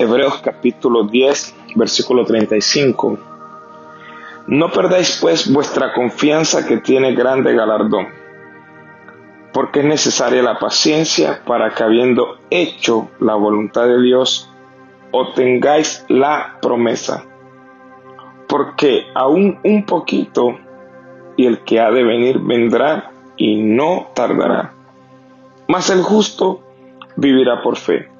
Hebreos capítulo 10, versículo 35. No perdáis pues vuestra confianza que tiene grande galardón, porque es necesaria la paciencia para que habiendo hecho la voluntad de Dios, obtengáis la promesa. Porque aún un poquito y el que ha de venir vendrá y no tardará. Mas el justo vivirá por fe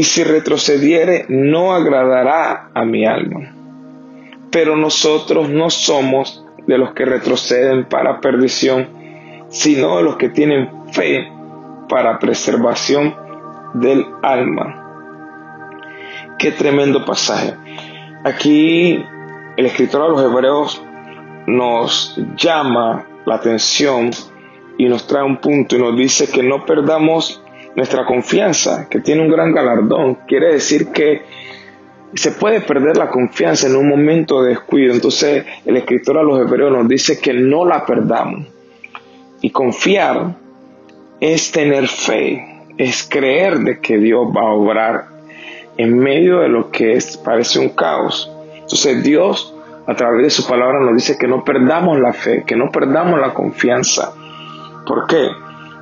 y si retrocediere no agradará a mi alma. Pero nosotros no somos de los que retroceden para perdición, sino de los que tienen fe para preservación del alma. Qué tremendo pasaje. Aquí el escritor de los Hebreos nos llama la atención y nos trae un punto y nos dice que no perdamos nuestra confianza, que tiene un gran galardón. Quiere decir que se puede perder la confianza en un momento de descuido. Entonces el escritor a los hebreos nos dice que no la perdamos. Y confiar es tener fe, es creer de que Dios va a obrar en medio de lo que parece un caos. Entonces Dios a través de su palabra nos dice que no perdamos la fe, que no perdamos la confianza. ¿Por qué?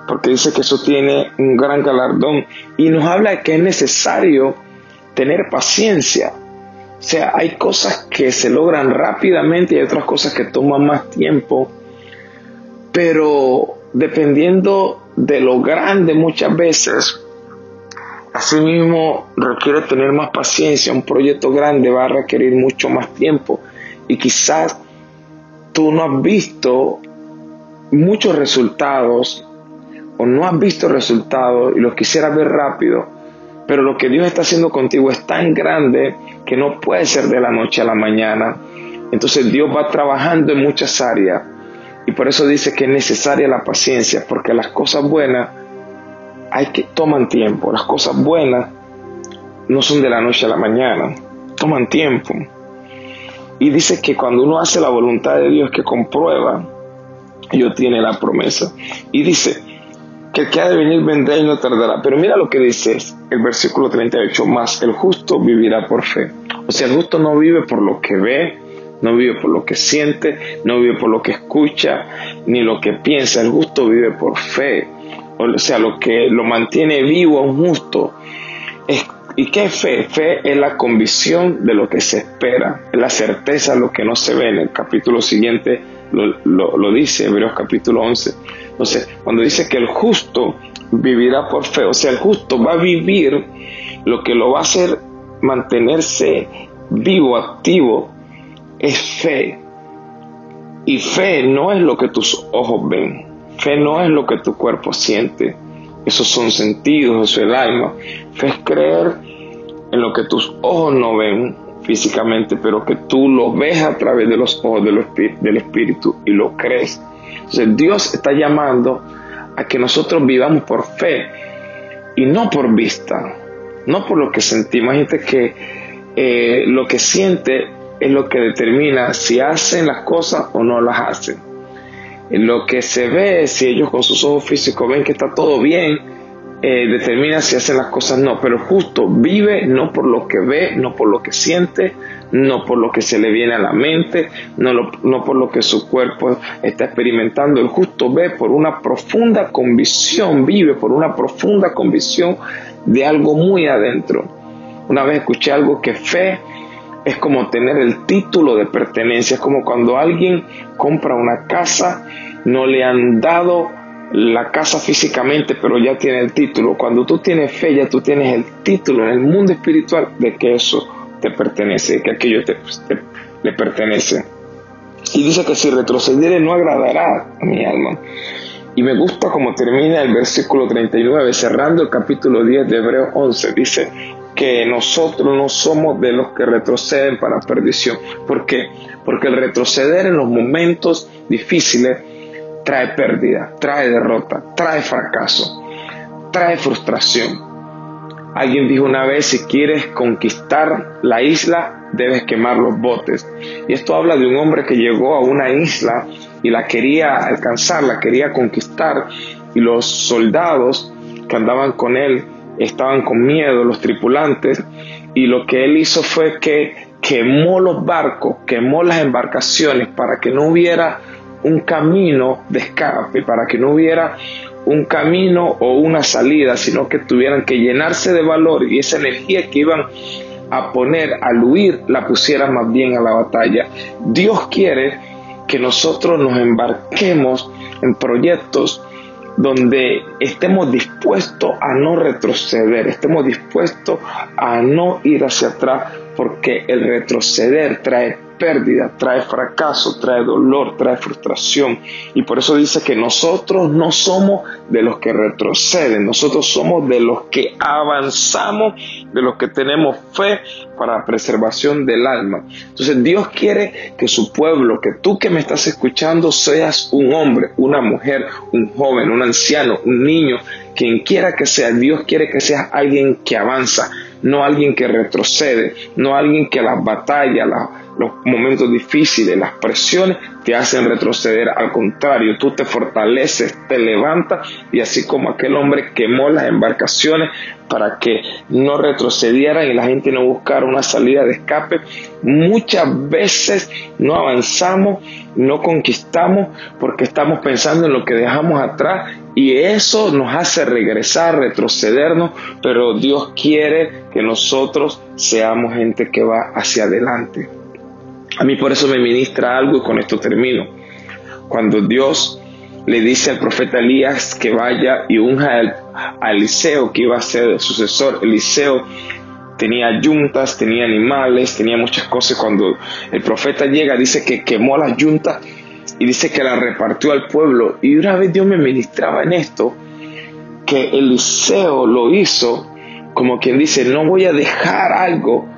Porque dice que eso tiene un gran galardón y nos habla de que es necesario tener paciencia. O sea, hay cosas que se logran rápidamente y hay otras cosas que toman más tiempo, pero dependiendo de lo grande muchas veces, asimismo requiere tener más paciencia. Un proyecto grande va a requerir mucho más tiempo y quizás tú no has visto muchos resultados o no has visto resultados y los quisieras ver rápido, pero lo que Dios está haciendo contigo es tan grande que no puede ser de la noche a la mañana. Entonces Dios va trabajando en muchas áreas y por eso dice que es necesaria la paciencia, porque las cosas buenas hay que toman tiempo, las cosas buenas no son de la noche a la mañana, toman tiempo. Y dice que cuando uno hace la voluntad de Dios que comprueba, Dios tiene la promesa. Y dice, que el que ha de venir vendrá y no tardará. Pero mira lo que dice el versículo 38, más el justo vivirá por fe. O sea, el justo no vive por lo que ve, no vive por lo que siente, no vive por lo que escucha, ni lo que piensa. El justo vive por fe. O sea, lo que lo mantiene vivo un justo. ¿Y qué es fe? Fe es la convicción de lo que se espera, es la certeza de lo que no se ve. En el capítulo siguiente lo, lo, lo dice, Hebreos capítulo 11 entonces, cuando dice que el justo vivirá por fe, o sea, el justo va a vivir lo que lo va a hacer mantenerse vivo, activo, es fe. Y fe no es lo que tus ojos ven, fe no es lo que tu cuerpo siente, esos son sentidos, eso es el alma. Fe es creer en lo que tus ojos no ven físicamente, pero que tú lo ves a través de los ojos del Espíritu y lo crees entonces Dios está llamando a que nosotros vivamos por fe y no por vista, no por lo que sentimos. Gente que eh, lo que siente es lo que determina si hacen las cosas o no las hacen. Lo que se ve, si ellos con sus ojos físicos ven que está todo bien, eh, determina si hacen las cosas no, pero justo vive no por lo que ve, no por lo que siente, no por lo que se le viene a la mente, no, no por lo que su cuerpo está experimentando. El justo ve por una profunda convicción, vive por una profunda convicción de algo muy adentro. Una vez escuché algo que fe es como tener el título de pertenencia, es como cuando alguien compra una casa, no le han dado la casa físicamente, pero ya tiene el título. Cuando tú tienes fe, ya tú tienes el título en el mundo espiritual de que eso te pertenece, que aquello te, le pertenece. Y dice que si retrocediere no agradará a mi alma. Y me gusta como termina el versículo 39, cerrando el capítulo 10 de Hebreo 11. Dice que nosotros no somos de los que retroceden para perdición. ¿Por qué? Porque el retroceder en los momentos difíciles trae pérdida, trae derrota, trae fracaso, trae frustración. Alguien dijo una vez, si quieres conquistar la isla, debes quemar los botes. Y esto habla de un hombre que llegó a una isla y la quería alcanzar, la quería conquistar. Y los soldados que andaban con él estaban con miedo los tripulantes y lo que él hizo fue que quemó los barcos, quemó las embarcaciones para que no hubiera un camino de escape, para que no hubiera un camino o una salida, sino que tuvieran que llenarse de valor y esa energía que iban a poner al huir la pusieran más bien a la batalla. Dios quiere que nosotros nos embarquemos en proyectos donde estemos dispuestos a no retroceder, estemos dispuestos a no ir hacia atrás, porque el retroceder trae pérdida, trae fracaso, trae dolor, trae frustración. Y por eso dice que nosotros no somos de los que retroceden, nosotros somos de los que avanzamos, de los que tenemos fe para preservación del alma. Entonces Dios quiere que su pueblo, que tú que me estás escuchando, seas un hombre, una mujer, un joven, un anciano, un niño, quien quiera que sea, Dios quiere que seas alguien que avanza, no alguien que retrocede, no alguien que las batallas, los momentos difíciles, las presiones te hacen retroceder. Al contrario, tú te fortaleces, te levantas y así como aquel hombre quemó las embarcaciones para que no retrocedieran y la gente no buscara una salida de escape, muchas veces no avanzamos, no conquistamos porque estamos pensando en lo que dejamos atrás y eso nos hace regresar, retrocedernos, pero Dios quiere que nosotros seamos gente que va hacia adelante. A mí por eso me ministra algo y con esto termino. Cuando Dios le dice al profeta Elías que vaya y unja a Eliseo, que iba a ser sucesor, Eliseo tenía yuntas, tenía animales, tenía muchas cosas. Cuando el profeta llega, dice que quemó las yuntas y dice que la repartió al pueblo. Y una vez Dios me ministraba en esto, que Eliseo lo hizo como quien dice, no voy a dejar algo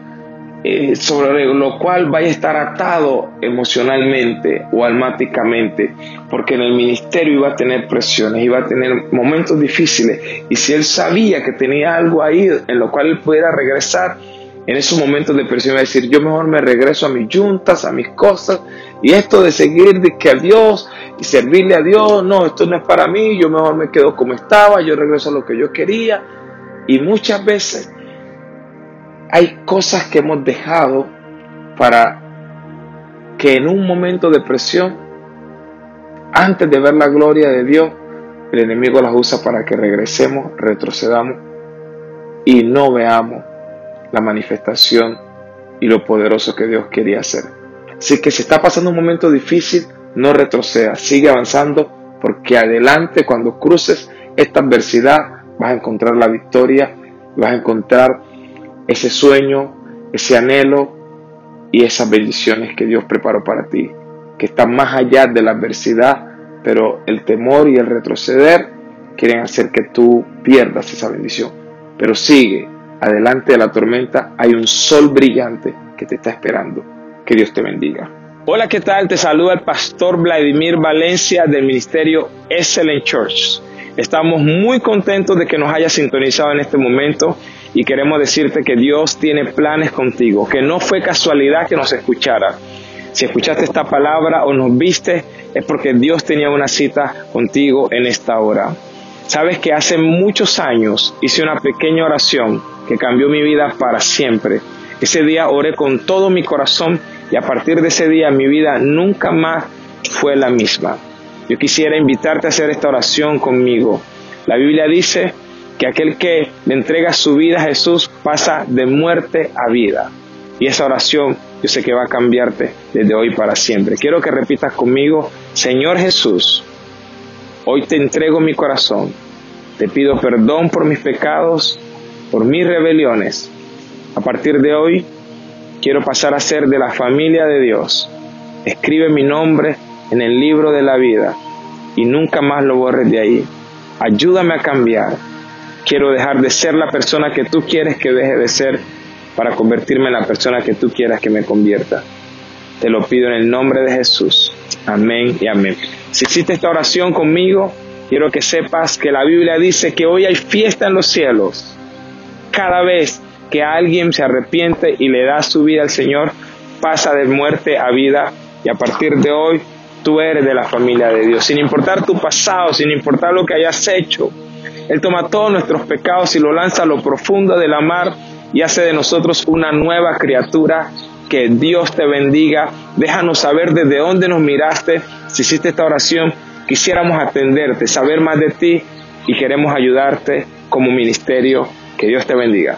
eh, sobre lo cual vaya a estar atado emocionalmente o almáticamente, porque en el ministerio iba a tener presiones, iba a tener momentos difíciles, y si él sabía que tenía algo ahí en lo cual él pudiera regresar, en esos momentos de presión iba a decir, yo mejor me regreso a mis juntas, a mis cosas, y esto de seguir de que a Dios y servirle a Dios, no, esto no es para mí, yo mejor me quedo como estaba, yo regreso a lo que yo quería. Y muchas veces hay cosas que hemos dejado para que en un momento de presión, antes de ver la gloria de Dios, el enemigo las usa para que regresemos, retrocedamos y no veamos la manifestación y lo poderoso que Dios quería hacer. Si que se está pasando un momento difícil, no retroceda, sigue avanzando porque adelante cuando cruces esta adversidad vas a encontrar la victoria, vas a encontrar ese sueño, ese anhelo y esas bendiciones que Dios preparó para ti, que están más allá de la adversidad, pero el temor y el retroceder quieren hacer que tú pierdas esa bendición. Pero sigue, adelante de la tormenta hay un sol brillante que te está esperando. Que Dios te bendiga. Hola, ¿qué tal? Te saluda el pastor Vladimir Valencia del ministerio Excellent Church. Estamos muy contentos de que nos hayas sintonizado en este momento y queremos decirte que Dios tiene planes contigo, que no fue casualidad que nos escuchara. Si escuchaste esta palabra o nos viste, es porque Dios tenía una cita contigo en esta hora. Sabes que hace muchos años hice una pequeña oración que cambió mi vida para siempre. Ese día oré con todo mi corazón y a partir de ese día mi vida nunca más fue la misma. Yo quisiera invitarte a hacer esta oración conmigo. La Biblia dice que aquel que le entrega su vida a Jesús pasa de muerte a vida. Y esa oración yo sé que va a cambiarte desde hoy para siempre. Quiero que repitas conmigo, Señor Jesús, hoy te entrego mi corazón. Te pido perdón por mis pecados, por mis rebeliones. A partir de hoy Quiero pasar a ser de la familia de Dios. Escribe mi nombre en el libro de la vida y nunca más lo borres de ahí. Ayúdame a cambiar. Quiero dejar de ser la persona que tú quieres que deje de ser para convertirme en la persona que tú quieras que me convierta. Te lo pido en el nombre de Jesús. Amén y amén. Si hiciste esta oración conmigo, quiero que sepas que la Biblia dice que hoy hay fiesta en los cielos. Cada vez que alguien se arrepiente y le da su vida al Señor, pasa de muerte a vida y a partir de hoy tú eres de la familia de Dios. Sin importar tu pasado, sin importar lo que hayas hecho, Él toma todos nuestros pecados y lo lanza a lo profundo de la mar y hace de nosotros una nueva criatura. Que Dios te bendiga. Déjanos saber desde dónde nos miraste. Si hiciste esta oración, quisiéramos atenderte, saber más de ti y queremos ayudarte como ministerio. Que Dios te bendiga.